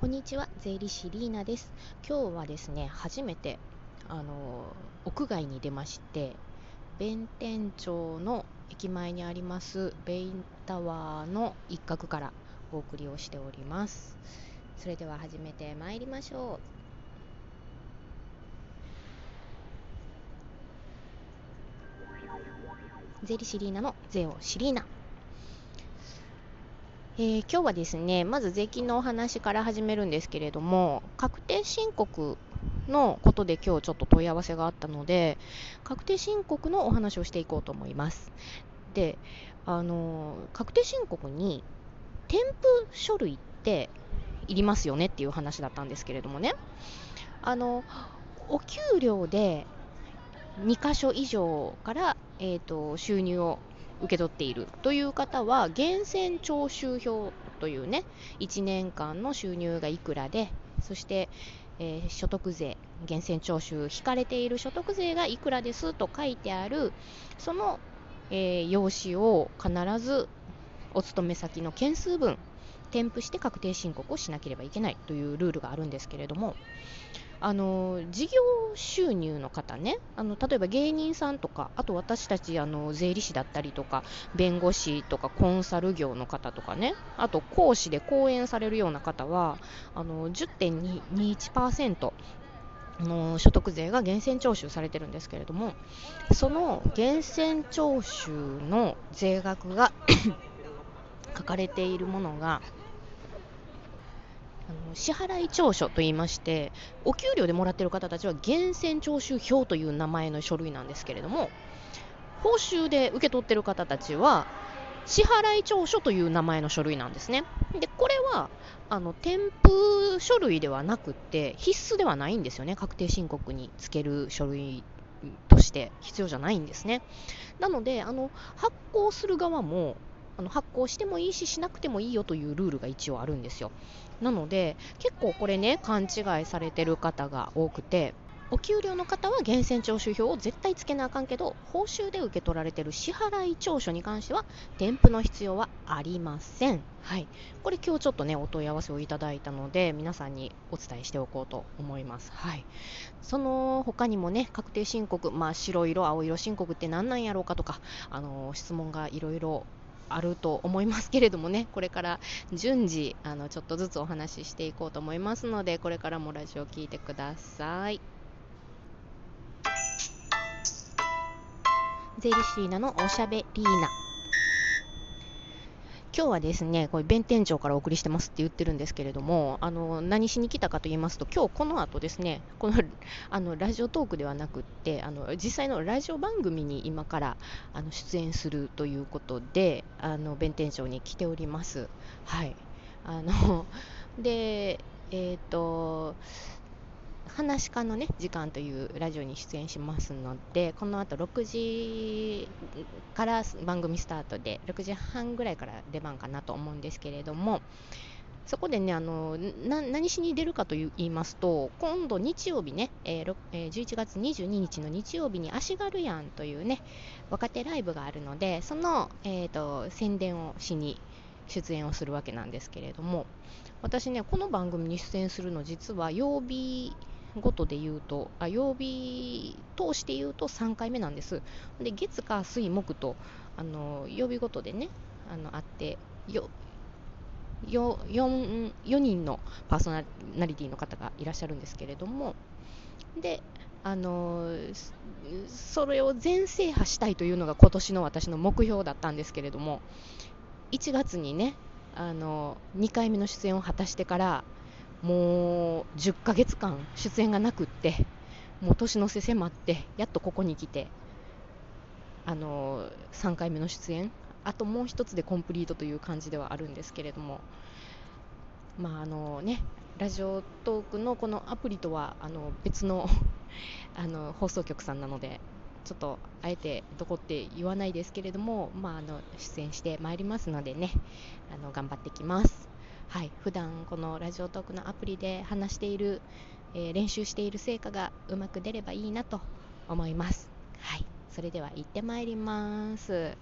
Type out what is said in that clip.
こんにちは、税理士リーナです。今日はですね、初めてあの屋外に出まして、弁天町の駅前にありますベインタワーの一角からお送りをしております。それでは始めてまいりましょう。税理士リーナの税をシリーナ。えー今日はですね、まず税金のお話から始めるんですけれども、確定申告のことで今日ちょっと問い合わせがあったので、確定申告のお話をしていこうと思います。で、あの確定申告に添付書類っていりますよねっていう話だったんですけれどもね、あの、お給料で2箇所以上から、えー、と収入を受け取っているという方は源泉徴収票というね1年間の収入がいくらでそして、えー所得税源泉徴収引かれている所得税がいくらですと書いてあるその、えー用紙を必ずお勤め先の件数分添付して確定申告をしなければいけないというルールがあるんですけれどもあの事業収入の方ね。あの例えば芸人さんとかあと私たちあの税理士だったりとか弁護士とかコンサル業の方とかね。あと講師で講演されるような方はあの10.21%の所得税が源泉徴収されてるんですけれどもその源泉徴収の税額が書かれているものがあの支払い調書といいましてお給料でもらっている方たちは源泉徴収票という名前の書類なんですけれども報酬で受け取っている方たちは支払い調書という名前の書類なんですね。でこれはあの添付書類ではなくて必須ではないんですよね。確定申告につける書類として必要じゃないんですね。なのであの発行する側もあの発行してもいいししなくてもいいよというルールが一応あるんですよ。なので結構これね勘違いされてる方が多くてお給料の方は源泉徴収票を絶対つけなあかんけど報酬で受け取られてる支払い調書に関しては添付の必要はありません。はい。これ今日ちょっとねお問い合わせをいただいたので皆さんにお伝えしておこうと思います。はい。その他にもね確定申告まあ白色青色申告って何なんやろうかとかあの質問がいろいろあると思いますけれどもね。これから順次あのちょっとずつお話ししていこうと思いますのでこれからもラジオ聞いてください。税理士リーナのおしゃべりーな。今日はですね、これ弁天町からお送りしてますって言ってるんですけれども、あの何しに来たかと言いますと、今日この後ですね、この あのラジオトークではなくって、あの実際のラジオ番組に今からあの出演するということで、あの弁天町に来ております。はい。あので、えっ、と。話し家のね時間というラジオに出演しますのでこの後6時から番組スタートで6時半ぐらいから出番かなと思うんですけれどもそこでねあの何しに出るかと言いますと今度日曜日ね、えーえー11月22日の日曜日に足軽やんというね若手ライブがあるのでその、えー、と宣伝をしに出演をするわけなんですけれども私ねこの番組に出演するの実は曜日ごとで言うとあ曜日通して言うと3回目なんです。で月火水木とあの曜日ごとでねあのあってよよ 4, 4人のパーソナリティの方がいらっしゃるんですけれどもであのそれを全制覇したいというのが今年の私の目標だったんですけれども1月にねあの2回目の出演を果たしてからもう10ヶ月間出演がなくってもう年の瀬迫ってやっとここに来てあの3回目の出演あともう一つでコンプリートという感じではあるんですけれどもまああのねラジオトークのこのアプリとはあの別の あの放送局さんなのでちょっとあえてどこって言わないですけれども、まあ、あの出演してまいりますのでねあの頑張ってきます。はい、普段このラジオトークのアプリで話している、えー練習している成果がうまく出ればいいなと思います。はい、それでは行ってまいります。